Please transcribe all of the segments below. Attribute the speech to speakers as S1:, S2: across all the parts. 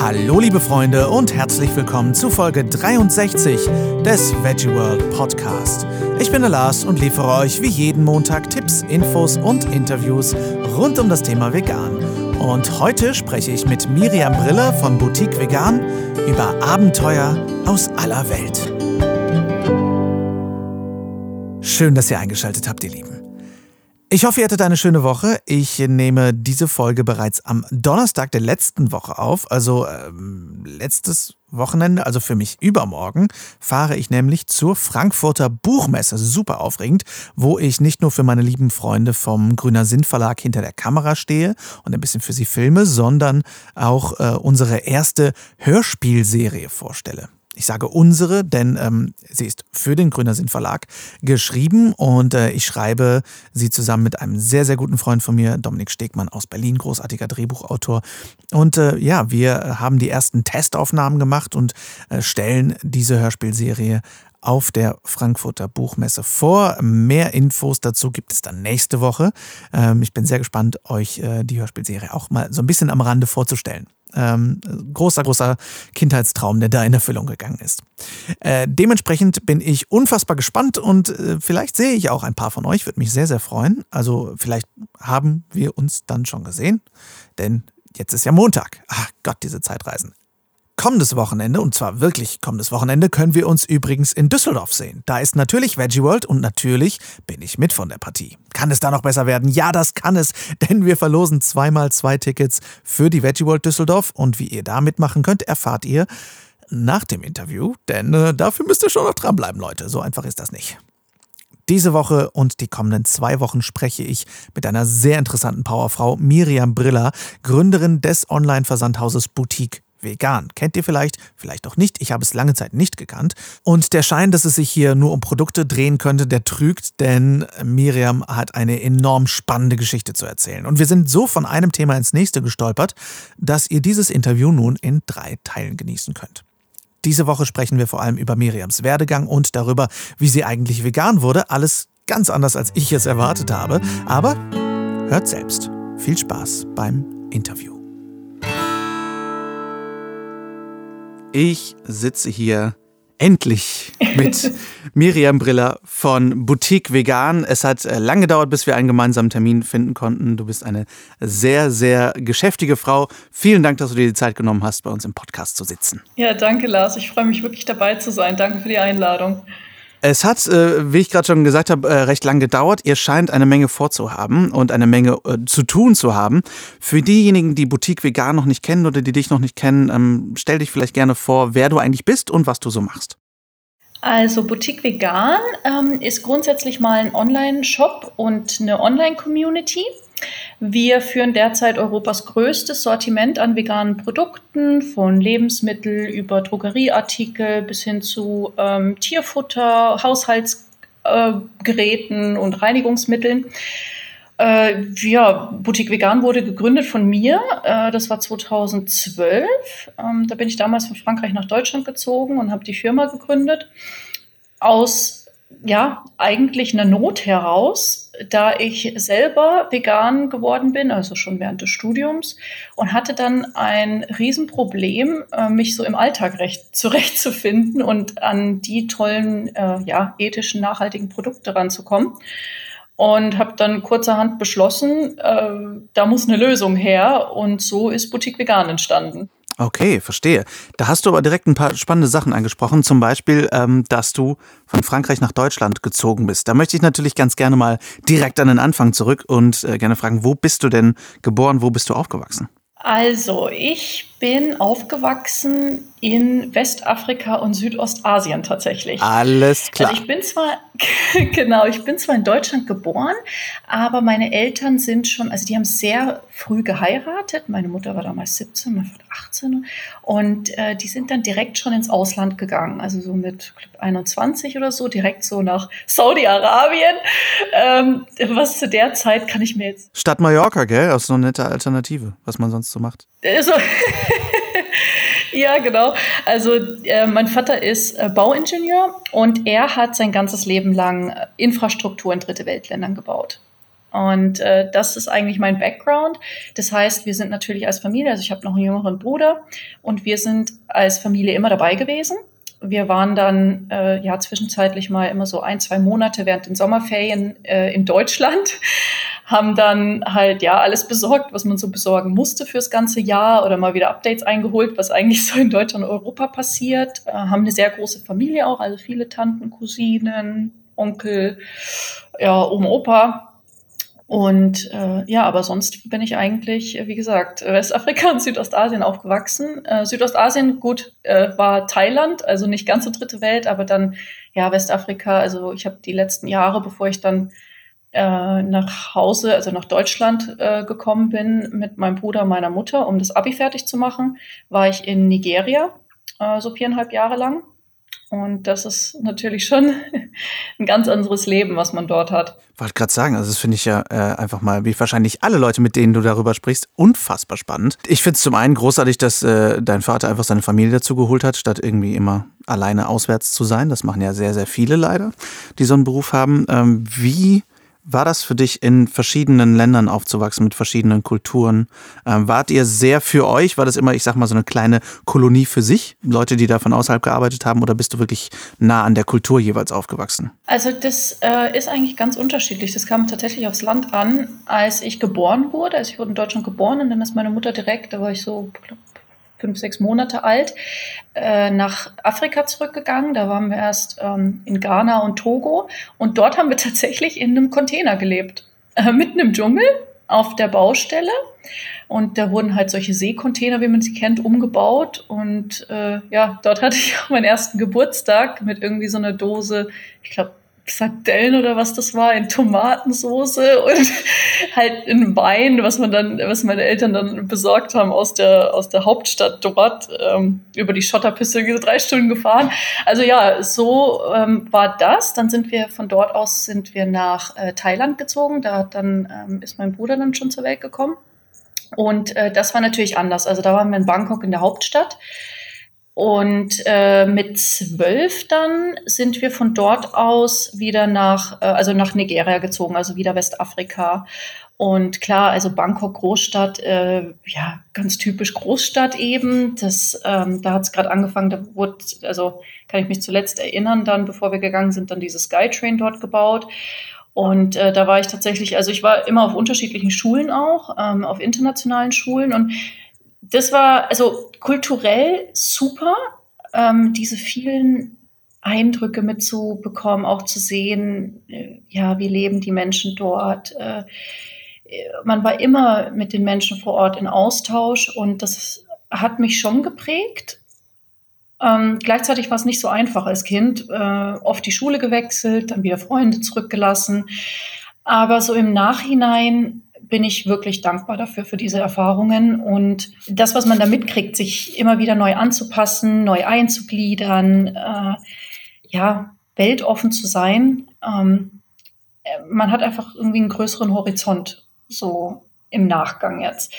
S1: Hallo liebe Freunde und herzlich willkommen zu Folge 63 des Veggie World Podcast. Ich bin der Lars und liefere euch wie jeden Montag Tipps, Infos und Interviews rund um das Thema Vegan. Und heute spreche ich mit Miriam Briller von Boutique Vegan über Abenteuer aus aller Welt. Schön, dass ihr eingeschaltet habt, ihr Lieben. Ich hoffe, ihr hattet eine schöne Woche. Ich nehme diese Folge bereits am Donnerstag der letzten Woche auf. Also ähm, letztes Wochenende, also für mich übermorgen, fahre ich nämlich zur Frankfurter Buchmesse. Super aufregend, wo ich nicht nur für meine lieben Freunde vom Grüner Sinn Verlag hinter der Kamera stehe und ein bisschen für sie filme, sondern auch äh, unsere erste Hörspielserie vorstelle. Ich sage unsere, denn ähm, sie ist für den Grüner Sinn Verlag geschrieben und äh, ich schreibe sie zusammen mit einem sehr, sehr guten Freund von mir, Dominik Stegmann aus Berlin, großartiger Drehbuchautor. Und äh, ja, wir haben die ersten Testaufnahmen gemacht und äh, stellen diese Hörspielserie auf der Frankfurter Buchmesse vor. Mehr Infos dazu gibt es dann nächste Woche. Ähm, ich bin sehr gespannt, euch äh, die Hörspielserie auch mal so ein bisschen am Rande vorzustellen. Ähm, großer, großer Kindheitstraum, der da in Erfüllung gegangen ist. Äh, dementsprechend bin ich unfassbar gespannt und äh, vielleicht sehe ich auch ein paar von euch, würde mich sehr, sehr freuen. Also vielleicht haben wir uns dann schon gesehen, denn jetzt ist ja Montag. Ach Gott, diese Zeitreisen. Kommendes Wochenende, und zwar wirklich kommendes Wochenende, können wir uns übrigens in Düsseldorf sehen. Da ist natürlich Veggie World und natürlich bin ich mit von der Partie. Kann es da noch besser werden? Ja, das kann es, denn wir verlosen zweimal zwei Tickets für die Veggie World Düsseldorf und wie ihr da mitmachen könnt, erfahrt ihr nach dem Interview, denn äh, dafür müsst ihr schon noch dranbleiben, Leute. So einfach ist das nicht. Diese Woche und die kommenden zwei Wochen spreche ich mit einer sehr interessanten Powerfrau, Miriam Briller, Gründerin des Online-Versandhauses Boutique vegan. Kennt ihr vielleicht, vielleicht auch nicht. Ich habe es lange Zeit nicht gekannt. Und der Schein, dass es sich hier nur um Produkte drehen könnte, der trügt, denn Miriam hat eine enorm spannende Geschichte zu erzählen. Und wir sind so von einem Thema ins nächste gestolpert, dass ihr dieses Interview nun in drei Teilen genießen könnt. Diese Woche sprechen wir vor allem über Miriams Werdegang und darüber, wie sie eigentlich vegan wurde. Alles ganz anders, als ich es erwartet habe. Aber hört selbst. Viel Spaß beim Interview. Ich sitze hier endlich mit Miriam Briller von Boutique Vegan. Es hat äh, lange gedauert, bis wir einen gemeinsamen Termin finden konnten. Du bist eine sehr, sehr geschäftige Frau. Vielen Dank, dass du dir die Zeit genommen hast, bei uns im Podcast zu sitzen.
S2: Ja, danke, Lars. Ich freue mich wirklich dabei zu sein. Danke für die Einladung.
S1: Es hat, äh, wie ich gerade schon gesagt habe, äh, recht lang gedauert. Ihr scheint eine Menge vorzuhaben und eine Menge äh, zu tun zu haben. Für diejenigen, die Boutique Vegan noch nicht kennen oder die dich noch nicht kennen, ähm, stell dich vielleicht gerne vor, wer du eigentlich bist und was du so machst.
S2: Also Boutique Vegan ähm, ist grundsätzlich mal ein Online-Shop und eine Online-Community. Wir führen derzeit Europas größtes Sortiment an veganen Produkten, von Lebensmittel über Drogerieartikel bis hin zu ähm, Tierfutter, Haushaltsgeräten äh, und Reinigungsmitteln. Äh, ja, Boutique Vegan wurde gegründet von mir. Äh, das war 2012. Ähm, da bin ich damals von Frankreich nach Deutschland gezogen und habe die Firma gegründet. Aus ja, eigentlich eine Not heraus, da ich selber vegan geworden bin, also schon während des Studiums, und hatte dann ein Riesenproblem, äh, mich so im Alltag recht zurechtzufinden und an die tollen, äh, ja, ethischen, nachhaltigen Produkte ranzukommen. Und habe dann kurzerhand beschlossen, äh, da muss eine Lösung her. Und so ist Boutique Vegan entstanden.
S1: Okay, verstehe. Da hast du aber direkt ein paar spannende Sachen angesprochen. Zum Beispiel, ähm, dass du von Frankreich nach Deutschland gezogen bist. Da möchte ich natürlich ganz gerne mal direkt an den Anfang zurück und äh, gerne fragen, wo bist du denn geboren, wo bist du aufgewachsen?
S2: Also, ich bin aufgewachsen in Westafrika und Südostasien tatsächlich.
S1: Alles klar.
S2: Also ich bin zwar, genau, ich bin zwar in Deutschland geboren, aber meine Eltern sind schon, also die haben sehr früh geheiratet. Meine Mutter war damals 17, mein Vater 18 und äh, die sind dann direkt schon ins Ausland gegangen. Also so mit glaub, 21 oder so, direkt so nach Saudi-Arabien. Ähm, was zu der Zeit kann ich mir jetzt.
S1: Stadt Mallorca, gell? Das ist so eine nette Alternative, was man sonst so macht.
S2: Also, ja, genau. Also äh, mein Vater ist äh, Bauingenieur und er hat sein ganzes Leben lang äh, Infrastruktur in dritte Weltländern gebaut. Und äh, das ist eigentlich mein Background. Das heißt, wir sind natürlich als Familie, also ich habe noch einen jüngeren Bruder und wir sind als Familie immer dabei gewesen. Wir waren dann äh, ja zwischenzeitlich mal immer so ein, zwei Monate während den Sommerferien äh, in Deutschland, haben dann halt ja alles besorgt, was man so besorgen musste fürs ganze Jahr oder mal wieder Updates eingeholt, was eigentlich so in Deutschland und Europa passiert. Äh, haben eine sehr große Familie auch, also viele Tanten, Cousinen, Onkel, ja, Oma, Opa. Und äh, ja, aber sonst bin ich eigentlich, wie gesagt, Westafrika und Südostasien aufgewachsen. Äh, Südostasien, gut, äh, war Thailand, also nicht ganz so dritte Welt, aber dann ja Westafrika. Also ich habe die letzten Jahre, bevor ich dann äh, nach Hause, also nach Deutschland äh, gekommen bin mit meinem Bruder meiner Mutter, um das Abi fertig zu machen, war ich in Nigeria, äh, so viereinhalb Jahre lang. Und das ist natürlich schon ein ganz anderes Leben, was man dort hat.
S1: Wollte gerade sagen, also das finde ich ja äh, einfach mal, wie wahrscheinlich alle Leute, mit denen du darüber sprichst, unfassbar spannend. Ich finde es zum einen großartig, dass äh, dein Vater einfach seine Familie dazu geholt hat, statt irgendwie immer alleine auswärts zu sein. Das machen ja sehr, sehr viele leider, die so einen Beruf haben. Ähm, wie war das für dich, in verschiedenen Ländern aufzuwachsen, mit verschiedenen Kulturen? Ähm, wart ihr sehr für euch? War das immer, ich sag mal, so eine kleine Kolonie für sich? Leute, die da von außerhalb gearbeitet haben? Oder bist du wirklich nah an der Kultur jeweils aufgewachsen?
S2: Also, das äh, ist eigentlich ganz unterschiedlich. Das kam tatsächlich aufs Land an, als ich geboren wurde. Also, ich wurde in Deutschland geboren und dann ist meine Mutter direkt, da war ich so, fünf, sechs Monate alt, äh, nach Afrika zurückgegangen. Da waren wir erst ähm, in Ghana und Togo. Und dort haben wir tatsächlich in einem Container gelebt. Äh, mitten im Dschungel auf der Baustelle. Und da wurden halt solche Seekontainer, wie man sie kennt, umgebaut. Und äh, ja, dort hatte ich auch meinen ersten Geburtstag mit irgendwie so einer Dose, ich glaube, Sardellen oder was das war, in Tomatensoße und halt in Wein, was man dann, was meine Eltern dann besorgt haben aus der, aus der Hauptstadt dort, ähm, über die Schotterpiste drei Stunden gefahren. Also ja, so ähm, war das. Dann sind wir von dort aus sind wir nach äh, Thailand gezogen. Da hat dann ähm, ist mein Bruder dann schon zur Welt gekommen. Und äh, das war natürlich anders. Also da waren wir in Bangkok in der Hauptstadt. Und äh, mit zwölf dann sind wir von dort aus wieder nach, äh, also nach Nigeria gezogen, also wieder Westafrika. Und klar, also Bangkok Großstadt, äh, ja, ganz typisch Großstadt eben. Das, ähm, da hat es gerade angefangen, da wurde, also kann ich mich zuletzt erinnern, dann, bevor wir gegangen sind, dann diese Skytrain dort gebaut. Und äh, da war ich tatsächlich, also ich war immer auf unterschiedlichen Schulen auch, ähm, auf internationalen Schulen und das war also kulturell super, ähm, diese vielen Eindrücke mitzubekommen, auch zu sehen, äh, ja, wie leben die Menschen dort. Äh, man war immer mit den Menschen vor Ort in Austausch und das hat mich schon geprägt. Ähm, gleichzeitig war es nicht so einfach als Kind. Äh, oft die Schule gewechselt, dann wieder Freunde zurückgelassen. Aber so im Nachhinein bin ich wirklich dankbar dafür, für diese Erfahrungen. Und das, was man da mitkriegt, sich immer wieder neu anzupassen, neu einzugliedern, äh, ja, weltoffen zu sein. Ähm, man hat einfach irgendwie einen größeren Horizont, so im Nachgang jetzt.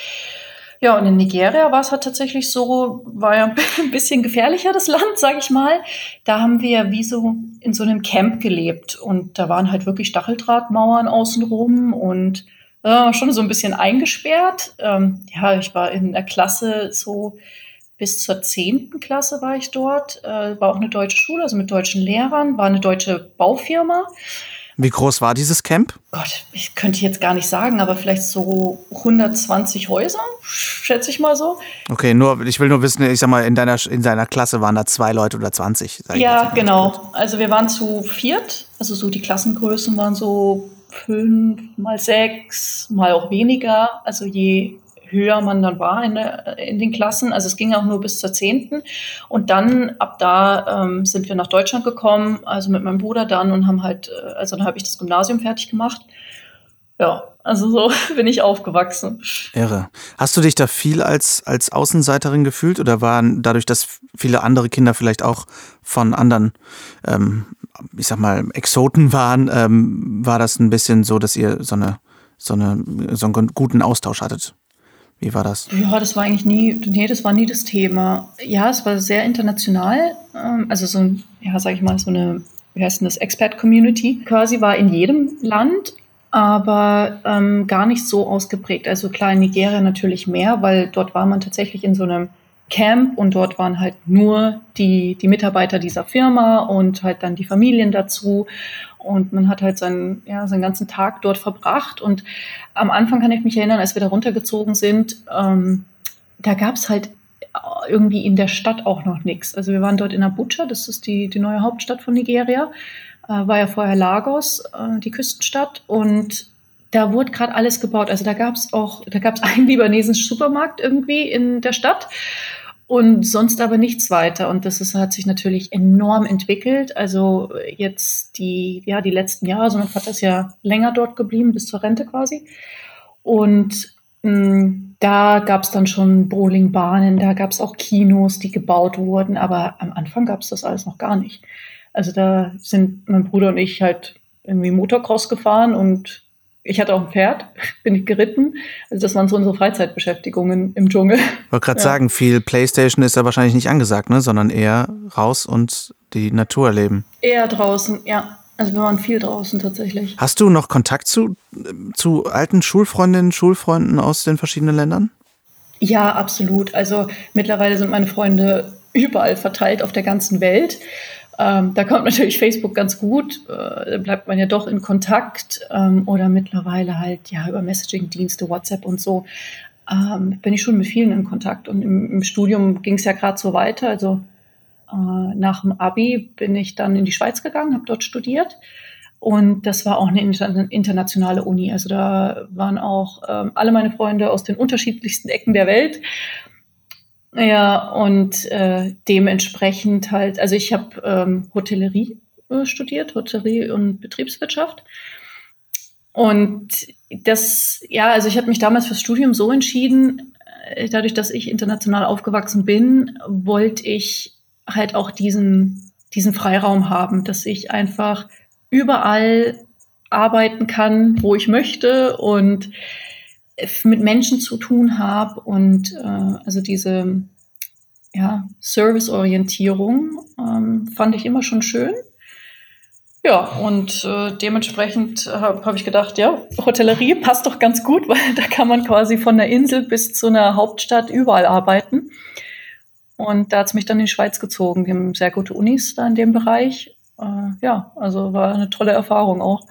S2: Ja, und in Nigeria war es halt tatsächlich so, war ja ein bisschen gefährlicher, das Land, sage ich mal. Da haben wir wie so in so einem Camp gelebt und da waren halt wirklich Stacheldrahtmauern außenrum und äh, schon so ein bisschen eingesperrt. Ähm, ja, ich war in der Klasse so bis zur zehnten Klasse war ich dort. Äh, war auch eine deutsche Schule, also mit deutschen Lehrern, war eine deutsche Baufirma.
S1: Wie groß war dieses Camp?
S2: Gott, ich könnte jetzt gar nicht sagen, aber vielleicht so 120 Häuser, schätze ich mal so.
S1: Okay, nur ich will nur wissen, ich sag mal, in deiner in seiner Klasse waren da zwei Leute oder 20.
S2: Ja, genau. Also wir waren zu viert, also so die Klassengrößen waren so fünf, mal sechs, mal auch weniger. Also je höher man dann war in, der, in den Klassen. Also es ging auch nur bis zur zehnten. Und dann ab da ähm, sind wir nach Deutschland gekommen, also mit meinem Bruder dann und haben halt, äh, also dann habe ich das Gymnasium fertig gemacht. Ja, also so bin ich aufgewachsen.
S1: Irre. Hast du dich da viel als, als Außenseiterin gefühlt oder waren dadurch, dass viele andere Kinder vielleicht auch von anderen ähm, ich sag mal, Exoten waren, ähm, war das ein bisschen so, dass ihr so, eine, so, eine, so einen guten Austausch hattet. Wie war das?
S2: Ja, das war eigentlich nie, nee, das war nie das Thema. Ja, es war sehr international. Ähm, also so ja, sag ich mal, so eine, wie heißt denn das, Expert-Community. Quasi war in jedem Land aber ähm, gar nicht so ausgeprägt. Also klar, in Nigeria natürlich mehr, weil dort war man tatsächlich in so einem Camp und dort waren halt nur die, die Mitarbeiter dieser Firma und halt dann die Familien dazu. Und man hat halt seinen, ja, seinen ganzen Tag dort verbracht. Und am Anfang kann ich mich erinnern, als wir da runtergezogen sind, ähm, da gab es halt irgendwie in der Stadt auch noch nichts. Also wir waren dort in Abuja, das ist die, die neue Hauptstadt von Nigeria. Äh, war ja vorher Lagos, äh, die Küstenstadt. Und da wurde gerade alles gebaut. Also da gab es auch, da gab es einen libanesischen Supermarkt irgendwie in der Stadt und sonst aber nichts weiter. Und das ist, hat sich natürlich enorm entwickelt. Also jetzt die, ja, die letzten Jahre, mein Vater ist ja länger dort geblieben, bis zur Rente quasi. Und mh, hm, da gab es dann schon Bowlingbahnen, da gab es auch Kinos, die gebaut wurden, aber am Anfang gab es das alles noch gar nicht. Also da sind mein Bruder und ich halt irgendwie Motocross gefahren und ich hatte auch ein Pferd, bin ich geritten. Also das waren so unsere Freizeitbeschäftigungen im Dschungel. Ich
S1: wollte gerade ja. sagen, viel Playstation ist ja wahrscheinlich nicht angesagt, ne? sondern eher raus und die Natur erleben.
S2: Eher draußen, ja. Also wir waren viel draußen tatsächlich.
S1: Hast du noch Kontakt zu, zu alten Schulfreundinnen, Schulfreunden aus den verschiedenen Ländern?
S2: Ja, absolut. Also mittlerweile sind meine Freunde überall verteilt auf der ganzen Welt. Ähm, da kommt natürlich Facebook ganz gut, äh, da bleibt man ja doch in Kontakt ähm, oder mittlerweile halt ja über Messaging-Dienste, WhatsApp und so. Ähm, bin ich schon mit vielen in Kontakt und im, im Studium ging es ja gerade so weiter. Also äh, nach dem Abi bin ich dann in die Schweiz gegangen, habe dort studiert und das war auch eine internationale Uni. Also da waren auch ähm, alle meine Freunde aus den unterschiedlichsten Ecken der Welt ja, und äh, dementsprechend halt, also ich habe ähm, Hotellerie äh, studiert, Hotellerie und Betriebswirtschaft. Und das, ja, also ich habe mich damals fürs Studium so entschieden, äh, dadurch, dass ich international aufgewachsen bin, wollte ich halt auch diesen, diesen Freiraum haben, dass ich einfach überall arbeiten kann, wo ich möchte und mit Menschen zu tun habe und äh, also diese ja, Serviceorientierung ähm, fand ich immer schon schön. Ja, und äh, dementsprechend habe hab ich gedacht, ja, Hotellerie passt doch ganz gut, weil da kann man quasi von der Insel bis zu einer Hauptstadt überall arbeiten. Und da hat es mich dann in die Schweiz gezogen. Die haben sehr gute Unis da in dem Bereich. Äh, ja, also war eine tolle Erfahrung auch.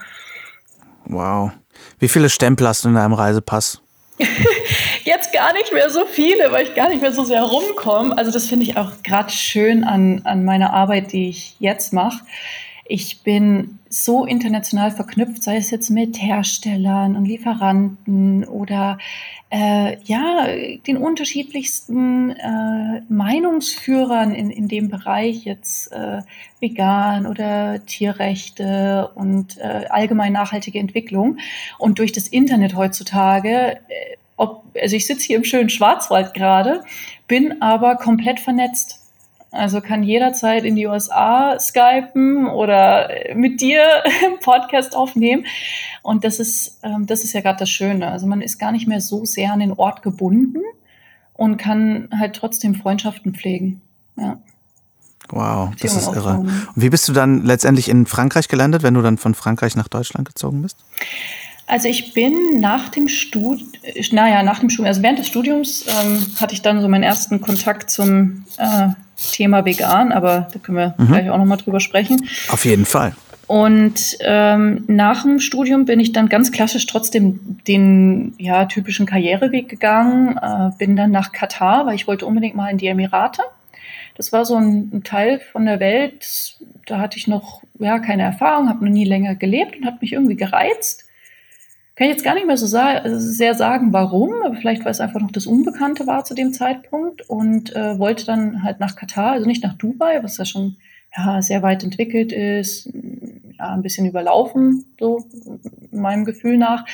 S1: Wow. Wie viele Stempel hast du in deinem Reisepass?
S2: Jetzt gar nicht mehr so viele, weil ich gar nicht mehr so sehr rumkomme. Also das finde ich auch gerade schön an, an meiner Arbeit, die ich jetzt mache. Ich bin so international verknüpft, sei es jetzt mit Herstellern und Lieferanten oder äh, ja, den unterschiedlichsten äh, Meinungsführern in, in dem Bereich, jetzt äh, vegan oder Tierrechte und äh, allgemein nachhaltige Entwicklung. Und durch das Internet heutzutage, äh, ob, also ich sitze hier im schönen Schwarzwald gerade, bin aber komplett vernetzt. Also kann jederzeit in die USA skypen oder mit dir im Podcast aufnehmen. Und das ist, ähm, das ist ja gerade das Schöne. Also man ist gar nicht mehr so sehr an den Ort gebunden und kann halt trotzdem Freundschaften pflegen. Ja.
S1: Wow, das ist irre. Und wie bist du dann letztendlich in Frankreich gelandet, wenn du dann von Frankreich nach Deutschland gezogen bist?
S2: Also ich bin nach dem Studium, naja, nach dem Studium, also während des Studiums ähm, hatte ich dann so meinen ersten Kontakt zum äh, Thema vegan, aber da können wir mhm. gleich auch nochmal drüber sprechen.
S1: Auf jeden Fall.
S2: Und ähm, nach dem Studium bin ich dann ganz klassisch trotzdem den ja, typischen Karriereweg gegangen, äh, bin dann nach Katar, weil ich wollte unbedingt mal in die Emirate. Das war so ein, ein Teil von der Welt, da hatte ich noch ja, keine Erfahrung, habe noch nie länger gelebt und hat mich irgendwie gereizt. Kann ich jetzt gar nicht mehr so sehr sagen, warum, aber vielleicht, weil es einfach noch das Unbekannte war zu dem Zeitpunkt und äh, wollte dann halt nach Katar, also nicht nach Dubai, was ja schon ja, sehr weit entwickelt ist, ja, ein bisschen überlaufen, so meinem Gefühl nach.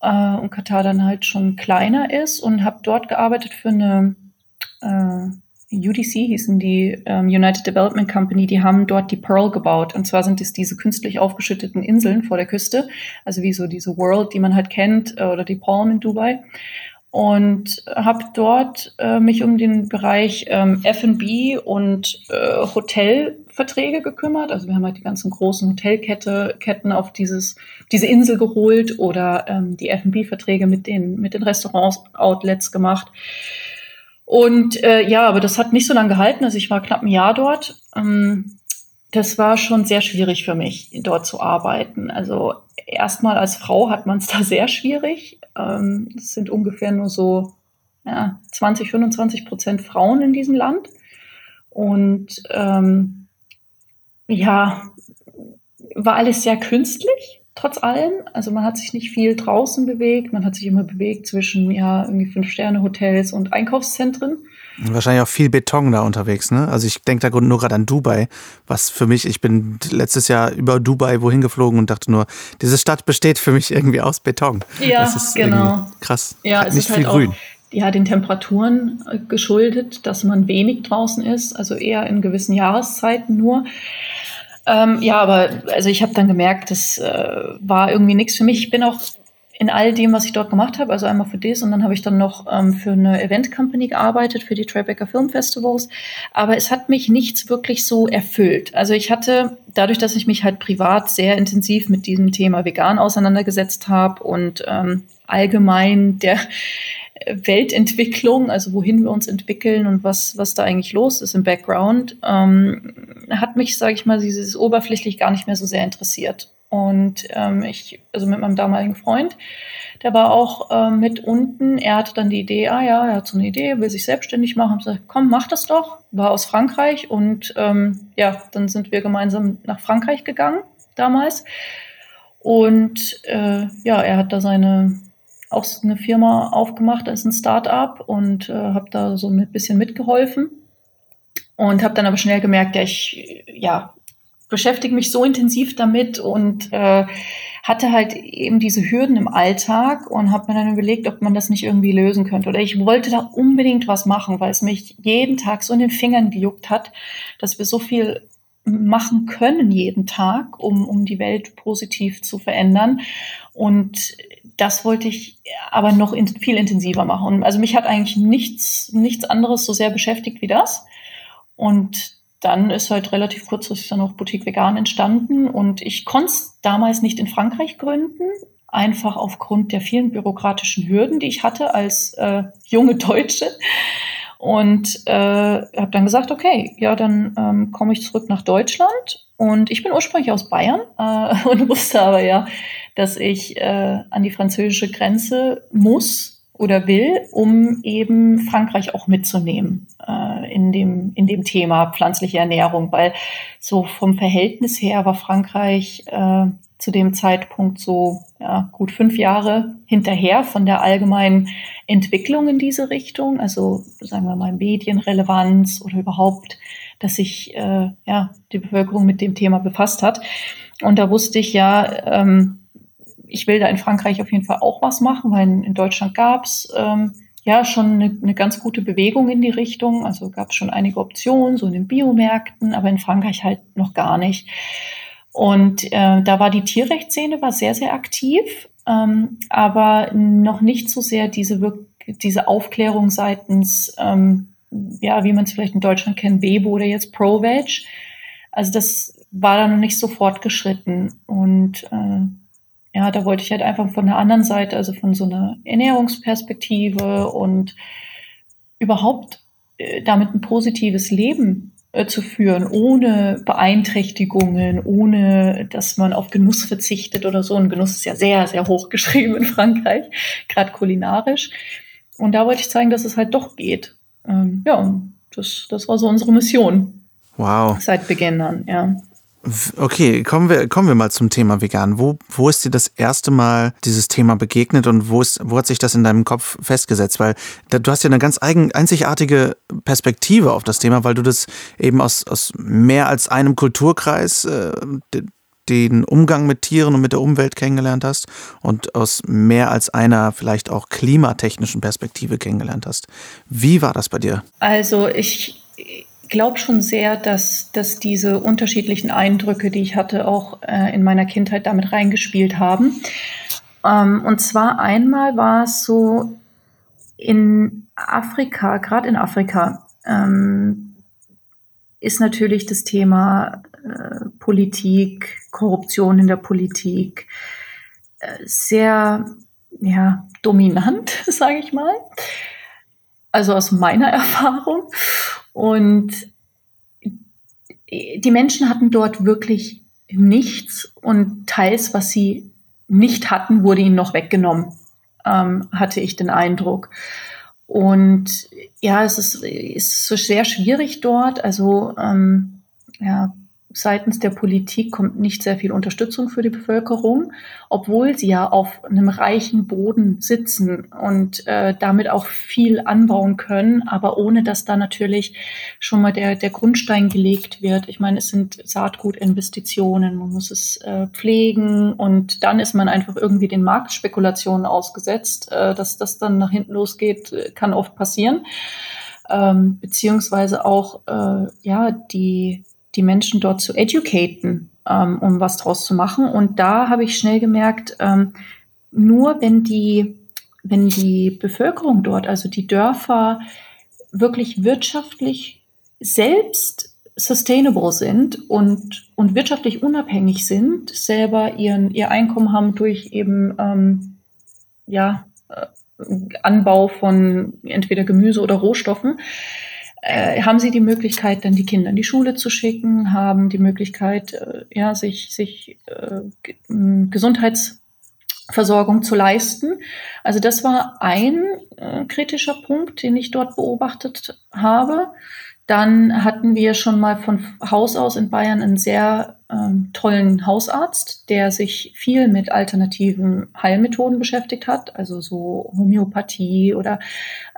S2: Äh, und Katar dann halt schon kleiner ist und habe dort gearbeitet für eine äh, UDC hießen die ähm, United Development Company, die haben dort die Pearl gebaut. Und zwar sind es diese künstlich aufgeschütteten Inseln vor der Küste, also wie so diese World, die man halt kennt, äh, oder die Palm in Dubai. und habe dort äh, mich um den Bereich ähm, F&B und äh, Hotelverträge gekümmert. Also wir haben halt die ganzen großen Hotelketten auf dieses, diese Insel geholt oder ähm, die F&B-Verträge mit den, mit den Restaurants-Outlets gemacht. Und äh, ja, aber das hat nicht so lange gehalten. Also ich war knapp ein Jahr dort. Ähm, das war schon sehr schwierig für mich, dort zu arbeiten. Also erstmal als Frau hat man es da sehr schwierig. Ähm, es sind ungefähr nur so ja, 20, 25 Prozent Frauen in diesem Land. Und ähm, ja, war alles sehr künstlich, trotz allem. Also man hat sich nicht viel draußen bewegt, man hat sich immer bewegt zwischen ja irgendwie Fünf-Sterne-Hotels und Einkaufszentren.
S1: Wahrscheinlich auch viel Beton da unterwegs, ne? Also ich denke da nur gerade an Dubai, was für mich, ich bin letztes Jahr über Dubai wohin geflogen und dachte nur, diese Stadt besteht für mich irgendwie aus Beton.
S2: Ja, das ist genau.
S1: Krass.
S2: Ja, es nicht ist viel halt grün. Auch, ja, den Temperaturen äh, geschuldet, dass man wenig draußen ist, also eher in gewissen Jahreszeiten nur. Ähm, ja, aber also ich habe dann gemerkt, das äh, war irgendwie nichts für mich. Ich bin auch in all dem, was ich dort gemacht habe, also einmal für das und dann habe ich dann noch ähm, für eine Event Company gearbeitet, für die Tribeca Film Festivals. Aber es hat mich nichts wirklich so erfüllt. Also ich hatte, dadurch, dass ich mich halt privat sehr intensiv mit diesem Thema vegan auseinandergesetzt habe und ähm, allgemein der Weltentwicklung, also wohin wir uns entwickeln und was, was da eigentlich los ist im Background, ähm, hat mich, sage ich mal, dieses oberflächlich gar nicht mehr so sehr interessiert. Und ähm, ich, also mit meinem damaligen Freund, der war auch äh, mit unten. Er hatte dann die Idee, ah ja, er hat so eine Idee, will sich selbstständig machen. Ich gesagt, komm, mach das doch. War aus Frankreich und ähm, ja, dann sind wir gemeinsam nach Frankreich gegangen damals. Und äh, ja, er hat da seine auch eine Firma aufgemacht als ein Start-up und äh, habe da so ein bisschen mitgeholfen und habe dann aber schnell gemerkt, ja, ich ja beschäftige mich so intensiv damit und äh, hatte halt eben diese Hürden im Alltag und habe mir dann überlegt, ob man das nicht irgendwie lösen könnte. Oder ich wollte da unbedingt was machen, weil es mich jeden Tag so in den Fingern gejuckt hat, dass wir so viel machen können jeden Tag, um, um die Welt positiv zu verändern. Und das wollte ich aber noch in, viel intensiver machen. Also mich hat eigentlich nichts, nichts anderes so sehr beschäftigt wie das. Und dann ist halt relativ kurzfristig dann auch Boutique Vegan entstanden und ich konnte es damals nicht in Frankreich gründen, einfach aufgrund der vielen bürokratischen Hürden, die ich hatte als äh, junge Deutsche. Und äh, habe dann gesagt, okay, ja, dann ähm, komme ich zurück nach Deutschland. Und ich bin ursprünglich aus Bayern äh, und wusste aber ja, dass ich äh, an die französische Grenze muss oder will, um eben Frankreich auch mitzunehmen äh, in, dem, in dem Thema pflanzliche Ernährung, weil so vom Verhältnis her war Frankreich äh, zu dem Zeitpunkt so ja, gut fünf Jahre hinterher von der allgemeinen Entwicklung in diese Richtung, also sagen wir mal Medienrelevanz oder überhaupt, dass sich äh, ja, die Bevölkerung mit dem Thema befasst hat. Und da wusste ich ja, ähm, ich will da in Frankreich auf jeden Fall auch was machen, weil in, in Deutschland gab es ähm, ja schon eine, eine, ganz gute Bewegung in die Richtung. Also gab es schon einige Optionen, so in den Biomärkten, aber in Frankreich halt noch gar nicht. Und äh, da war die Tierrechtsszene war sehr, sehr aktiv, ähm, aber noch nicht so sehr diese, diese Aufklärung seitens, ähm, ja, wie man es vielleicht in Deutschland kennt, Bebo oder jetzt ProVeg. Also das war da noch nicht so fortgeschritten. Und äh, ja, da wollte ich halt einfach von der anderen Seite, also von so einer Ernährungsperspektive und überhaupt äh, damit ein positives Leben äh, zu führen, ohne Beeinträchtigungen, ohne dass man auf Genuss verzichtet oder so. Und Genuss ist ja sehr, sehr hoch geschrieben in Frankreich, gerade kulinarisch. Und da wollte ich zeigen, dass es halt doch geht. Ähm, ja, das, das war so unsere Mission.
S1: Wow.
S2: Seit Beginn an, ja.
S1: Okay, kommen wir, kommen wir mal zum Thema vegan. Wo, wo ist dir das erste Mal dieses Thema begegnet und wo, ist, wo hat sich das in deinem Kopf festgesetzt? Weil da, du hast ja eine ganz eigen, einzigartige Perspektive auf das Thema, weil du das eben aus, aus mehr als einem Kulturkreis äh, den Umgang mit Tieren und mit der Umwelt kennengelernt hast und aus mehr als einer vielleicht auch klimatechnischen Perspektive kennengelernt hast. Wie war das bei dir?
S2: Also ich glaube schon sehr, dass, dass diese unterschiedlichen Eindrücke, die ich hatte, auch äh, in meiner Kindheit damit reingespielt haben. Ähm, und zwar einmal war es so, in Afrika, gerade in Afrika, ähm, ist natürlich das Thema äh, Politik, Korruption in der Politik äh, sehr ja, dominant, sage ich mal. Also aus meiner Erfahrung. Und die Menschen hatten dort wirklich nichts und teils, was sie nicht hatten, wurde ihnen noch weggenommen, ähm, hatte ich den Eindruck. Und ja, es ist, ist so sehr schwierig dort. Also ähm, ja, seitens der Politik kommt nicht sehr viel Unterstützung für die Bevölkerung, obwohl sie ja auf einem reichen Boden sitzen und äh, damit auch viel anbauen können, aber ohne dass da natürlich schon mal der, der Grundstein gelegt wird. Ich meine, es sind Saatgutinvestitionen, man muss es äh, pflegen und dann ist man einfach irgendwie den Marktspekulationen ausgesetzt. Äh, dass das dann nach hinten losgeht, äh, kann oft passieren. Ähm, beziehungsweise auch äh, ja die die Menschen dort zu educaten, ähm, um was draus zu machen. Und da habe ich schnell gemerkt, ähm, nur wenn die, wenn die Bevölkerung dort, also die Dörfer, wirklich wirtschaftlich selbst sustainable sind und, und wirtschaftlich unabhängig sind, selber ihren, ihr Einkommen haben durch eben ähm, ja, äh, Anbau von entweder Gemüse oder Rohstoffen, äh, haben sie die Möglichkeit, dann die Kinder in die Schule zu schicken, haben die Möglichkeit, äh, ja, sich, sich äh, Gesundheitsversorgung zu leisten. Also das war ein äh, kritischer Punkt, den ich dort beobachtet habe. Dann hatten wir schon mal von Haus aus in Bayern einen sehr ähm, tollen Hausarzt, der sich viel mit alternativen Heilmethoden beschäftigt hat, also so Homöopathie oder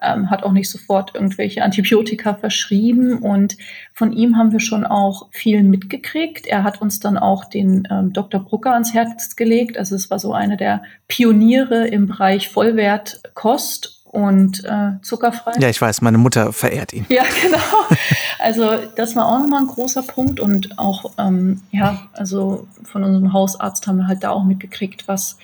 S2: ähm, hat auch nicht sofort irgendwelche Antibiotika verschrieben. Und von ihm haben wir schon auch viel mitgekriegt. Er hat uns dann auch den ähm, Dr. Brucker ans Herz gelegt. Also es war so einer der Pioniere im Bereich Vollwertkost und äh, zuckerfrei.
S1: Ja, ich weiß, meine Mutter verehrt ihn.
S2: Ja, genau. Also das war auch nochmal ein großer Punkt und auch, ähm, ja, also von unserem Hausarzt haben wir halt da auch mitgekriegt, was,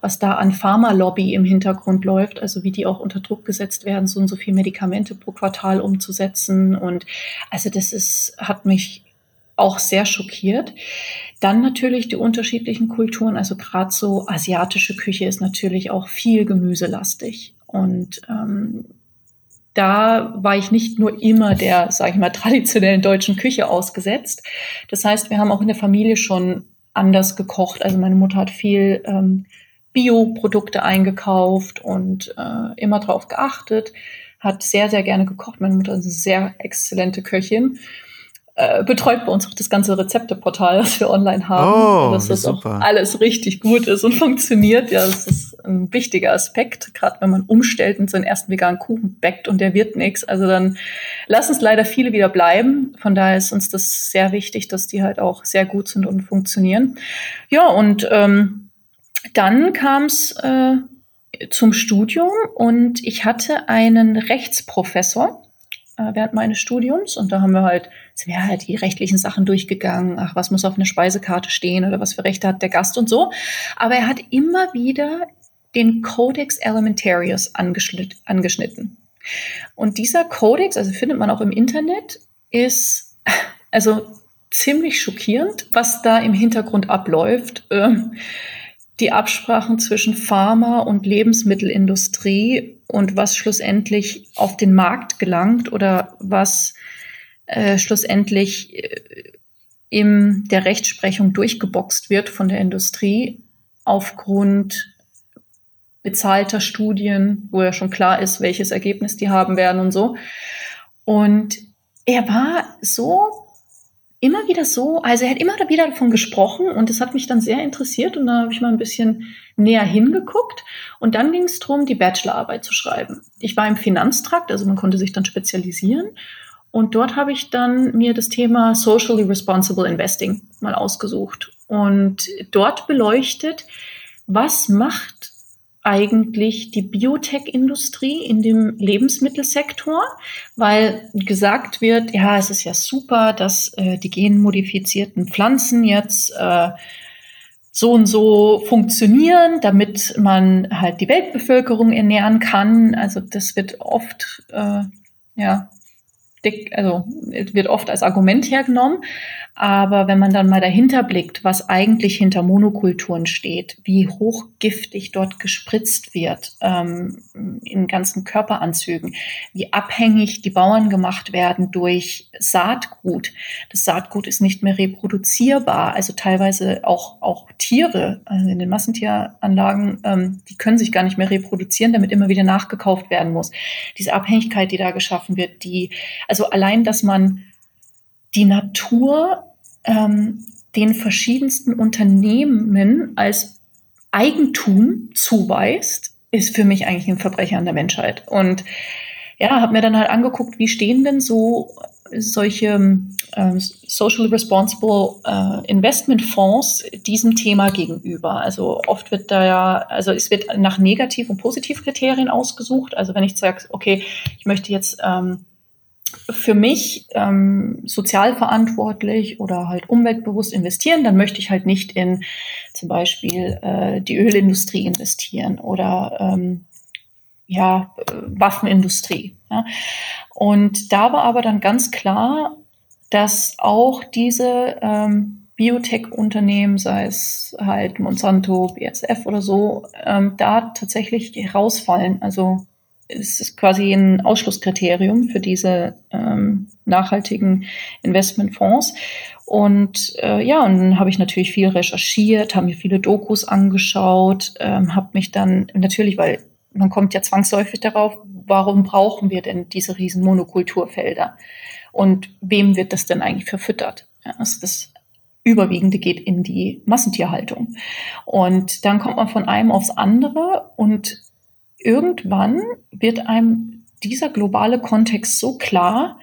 S2: was da an Pharmalobby im Hintergrund läuft, also wie die auch unter Druck gesetzt werden, so und so viel Medikamente pro Quartal umzusetzen. Und also das ist, hat mich auch sehr schockiert. Dann natürlich die unterschiedlichen Kulturen, also gerade so asiatische Küche ist natürlich auch viel gemüselastig. Und ähm, da war ich nicht nur immer der, sage ich mal, traditionellen deutschen Küche ausgesetzt. Das heißt, wir haben auch in der Familie schon anders gekocht. Also meine Mutter hat viel ähm, Bioprodukte eingekauft und äh, immer darauf geachtet, hat sehr, sehr gerne gekocht. Meine Mutter ist eine sehr exzellente Köchin äh, betreut bei uns auch das ganze Rezepteportal, das wir online haben.
S1: Oh,
S2: dass das
S1: super.
S2: auch alles richtig gut ist und funktioniert. Ja, das ist ein wichtiger Aspekt, gerade wenn man umstellt und seinen ersten veganen Kuchen backt und der wird nichts. Also dann lassen es leider viele wieder bleiben. Von daher ist uns das sehr wichtig, dass die halt auch sehr gut sind und funktionieren. Ja, und ähm, dann kam es äh, zum Studium und ich hatte einen Rechtsprofessor, während meines Studiums und da haben wir halt, sind wir halt die rechtlichen Sachen durchgegangen, ach, was muss auf einer Speisekarte stehen oder was für Rechte hat der Gast und so. Aber er hat immer wieder den Codex Elementarius angeschnitten. Und dieser Codex, also findet man auch im Internet, ist also ziemlich schockierend, was da im Hintergrund abläuft. Ähm, die Absprachen zwischen Pharma und Lebensmittelindustrie und was schlussendlich auf den Markt gelangt oder was äh, schlussendlich äh, in der Rechtsprechung durchgeboxt wird von der Industrie aufgrund bezahlter Studien, wo ja schon klar ist, welches Ergebnis die haben werden und so. Und er war so immer wieder so, also er hat immer wieder davon gesprochen und das hat mich dann sehr interessiert und da habe ich mal ein bisschen näher hingeguckt und dann ging es darum, die Bachelorarbeit zu schreiben. Ich war im Finanztrakt, also man konnte sich dann spezialisieren und dort habe ich dann mir das Thema Socially Responsible Investing mal ausgesucht und dort beleuchtet, was macht eigentlich die Biotech-Industrie in dem Lebensmittelsektor, weil gesagt wird, ja, es ist ja super, dass äh, die genmodifizierten Pflanzen jetzt äh, so und so funktionieren, damit man halt die Weltbevölkerung ernähren kann. Also das wird oft, äh, ja, dick, also wird oft als Argument hergenommen. Aber wenn man dann mal dahinter blickt, was eigentlich hinter Monokulturen steht, wie hochgiftig dort gespritzt wird ähm, in ganzen Körperanzügen, wie abhängig die Bauern gemacht werden durch Saatgut. Das Saatgut ist nicht mehr reproduzierbar. Also teilweise auch, auch Tiere also in den Massentieranlagen, ähm, die können sich gar nicht mehr reproduzieren, damit immer wieder nachgekauft werden muss. Diese Abhängigkeit, die da geschaffen wird, die, also allein, dass man die Natur ähm, den verschiedensten Unternehmen als Eigentum zuweist, ist für mich eigentlich ein Verbrecher an der Menschheit. Und ja, habe mir dann halt angeguckt, wie stehen denn so solche ähm, Social Responsible äh, Investment Fonds diesem Thema gegenüber. Also oft wird da ja, also es wird nach Negativ- und Positivkriterien ausgesucht. Also wenn ich sage, okay, ich möchte jetzt ähm, für mich ähm, sozial verantwortlich oder halt umweltbewusst investieren, dann möchte ich halt nicht in zum Beispiel äh, die Ölindustrie investieren oder ähm, ja, Waffenindustrie. Ja. Und da war aber dann ganz klar, dass auch diese ähm, Biotech-Unternehmen, sei es halt Monsanto, BSF oder so, ähm, da tatsächlich herausfallen. Also es ist quasi ein Ausschlusskriterium für diese ähm, nachhaltigen Investmentfonds. Und äh, ja, und dann habe ich natürlich viel recherchiert, habe mir viele Dokus angeschaut, ähm, habe mich dann natürlich, weil man kommt ja zwangsläufig darauf, warum brauchen wir denn diese riesen Monokulturfelder? Und wem wird das denn eigentlich verfüttert? Ja, also das Überwiegende geht in die Massentierhaltung. Und dann kommt man von einem aufs andere und irgendwann wird einem dieser globale Kontext so klar,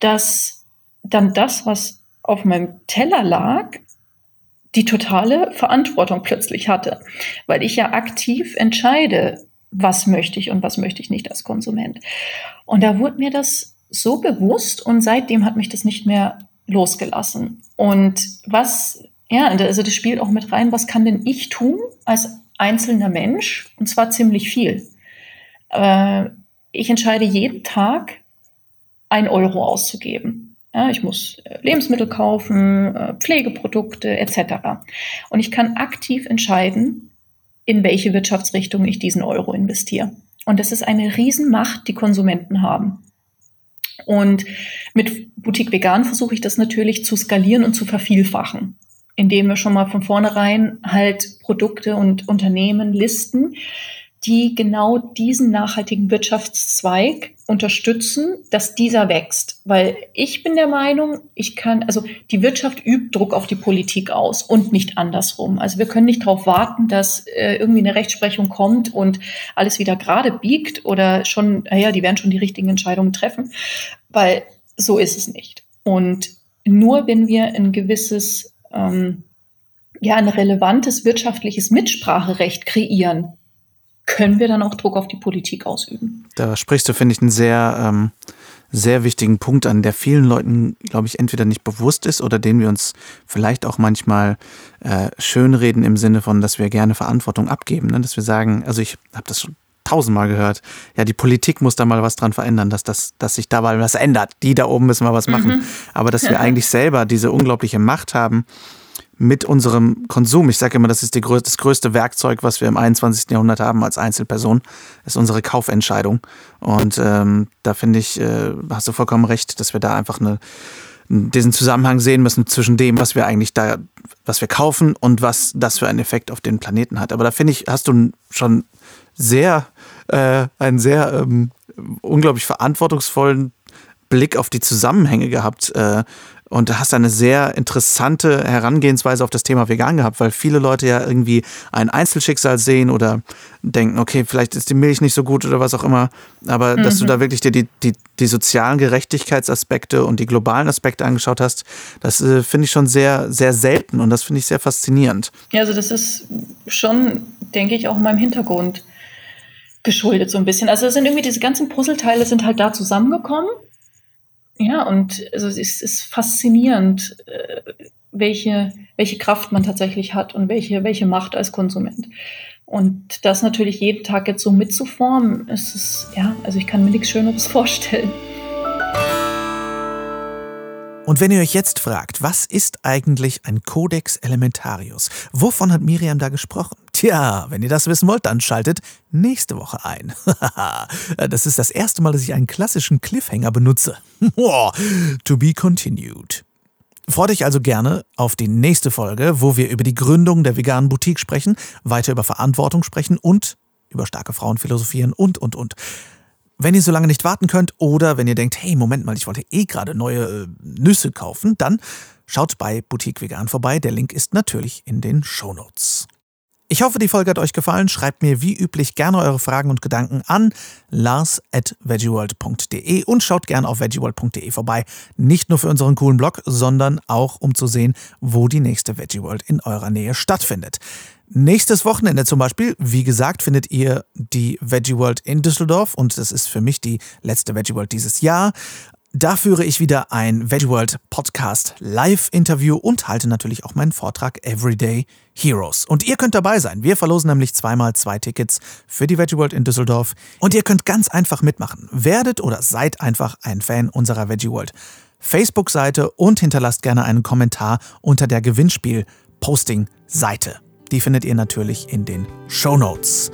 S2: dass dann das, was auf meinem Teller lag, die totale Verantwortung plötzlich hatte, weil ich ja aktiv entscheide, was möchte ich und was möchte ich nicht als Konsument. Und da wurde mir das so bewusst und seitdem hat mich das nicht mehr losgelassen. Und was, ja, also das spielt auch mit rein, was kann denn ich tun als einzelner Mensch, und zwar ziemlich viel. Äh, ich entscheide jeden Tag, ein Euro auszugeben. Ich muss äh, Lebensmittel kaufen, äh, Pflegeprodukte etc. Und ich kann aktiv entscheiden, in welche Wirtschaftsrichtung ich diesen Euro investiere. Und das ist eine Riesenmacht, die Konsumenten haben. Und mit Boutique Vegan versuche ich das natürlich zu skalieren und zu vervielfachen indem wir schon mal von vornherein halt Produkte und Unternehmen listen, die genau diesen nachhaltigen Wirtschaftszweig unterstützen, dass dieser wächst. Weil ich bin der Meinung, ich kann, also die Wirtschaft übt Druck auf die Politik aus und nicht andersrum. Also wir können nicht darauf warten, dass äh, irgendwie eine Rechtsprechung kommt und alles wieder gerade biegt oder schon, naja, die werden schon die richtigen Entscheidungen treffen, weil so ist es nicht. Und nur wenn wir ein gewisses ähm, ja, ein relevantes wirtschaftliches Mitspracherecht kreieren, können wir dann auch Druck auf die Politik ausüben.
S1: Da sprichst du, finde ich, einen sehr, ähm, sehr wichtigen Punkt an, der vielen Leuten, glaube ich, entweder nicht bewusst ist oder den wir uns vielleicht auch manchmal äh, schönreden im Sinne von, dass wir gerne Verantwortung abgeben. Ne? Dass wir sagen, also ich habe das schon tausendmal gehört, ja, die Politik muss da mal was dran verändern, dass, das, dass sich da mal was ändert. Die da oben müssen mal was machen. Mhm. Aber dass wir eigentlich selber diese unglaubliche Macht haben, mit unserem Konsum. Ich sage immer, das ist die, das größte Werkzeug, was wir im 21. Jahrhundert haben als Einzelperson, ist unsere Kaufentscheidung. Und ähm, da finde ich, äh, hast du vollkommen recht, dass wir da einfach eine, diesen Zusammenhang sehen müssen zwischen dem, was wir eigentlich da, was wir kaufen und was das für einen Effekt auf den Planeten hat. Aber da finde ich, hast du schon sehr, äh, einen sehr ähm, unglaublich verantwortungsvollen Blick auf die Zusammenhänge gehabt. Äh, und hast eine sehr interessante Herangehensweise auf das Thema vegan gehabt, weil viele Leute ja irgendwie ein Einzelschicksal sehen oder denken, okay, vielleicht ist die Milch nicht so gut oder was auch immer. Aber mhm. dass du mhm. da wirklich dir die, die, die sozialen Gerechtigkeitsaspekte und die globalen Aspekte angeschaut hast, das äh, finde ich schon sehr, sehr selten und das finde ich sehr faszinierend.
S2: Ja, also das ist schon, denke ich, auch in meinem Hintergrund geschuldet so ein bisschen. Also es sind irgendwie diese ganzen Puzzleteile sind halt da zusammengekommen ja, und also es ist faszinierend, äh, welche, welche Kraft man tatsächlich hat und welche, welche Macht als Konsument. Und das natürlich jeden Tag jetzt so mitzuformen, ist es, ja, also ich kann mir nichts Schöneres vorstellen.
S1: Und wenn ihr euch jetzt fragt, was ist eigentlich ein Codex Elementarius? Wovon hat Miriam da gesprochen? Tja, wenn ihr das wissen wollt, dann schaltet nächste Woche ein. das ist das erste Mal, dass ich einen klassischen Cliffhanger benutze. to be continued. Freut euch also gerne auf die nächste Folge, wo wir über die Gründung der veganen Boutique sprechen, weiter über Verantwortung sprechen und über starke Frauen philosophieren und, und, und. Wenn ihr so lange nicht warten könnt oder wenn ihr denkt, hey, Moment mal, ich wollte eh gerade neue äh, Nüsse kaufen, dann schaut bei Boutique Vegan vorbei. Der Link ist natürlich in den Shownotes. Ich hoffe, die Folge hat euch gefallen. Schreibt mir wie üblich gerne eure Fragen und Gedanken an lars.veggieworld.de und schaut gerne auf veggieworld.de vorbei. Nicht nur für unseren coolen Blog, sondern auch um zu sehen, wo die nächste Veggie World in eurer Nähe stattfindet. Nächstes Wochenende zum Beispiel, wie gesagt, findet ihr die Veggie World in Düsseldorf und das ist für mich die letzte Veggie World dieses Jahr. Da führe ich wieder ein Veggie World Podcast Live-Interview und halte natürlich auch meinen Vortrag Everyday Heroes. Und ihr könnt dabei sein. Wir verlosen nämlich zweimal zwei Tickets für die Veggie World in Düsseldorf. Und ihr könnt ganz einfach mitmachen. Werdet oder seid einfach ein Fan unserer Veggie World Facebook-Seite und hinterlasst gerne einen Kommentar unter der Gewinnspiel-Posting-Seite. Die findet ihr natürlich in den Show Notes.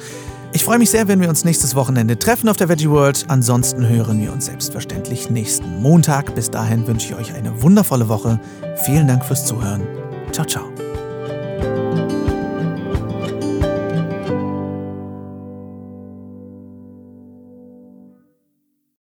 S1: Ich freue mich sehr, wenn wir uns nächstes Wochenende treffen auf der Veggie World. Ansonsten hören wir uns selbstverständlich nächsten Montag. Bis dahin wünsche ich euch eine wundervolle Woche. Vielen Dank fürs Zuhören. Ciao, ciao.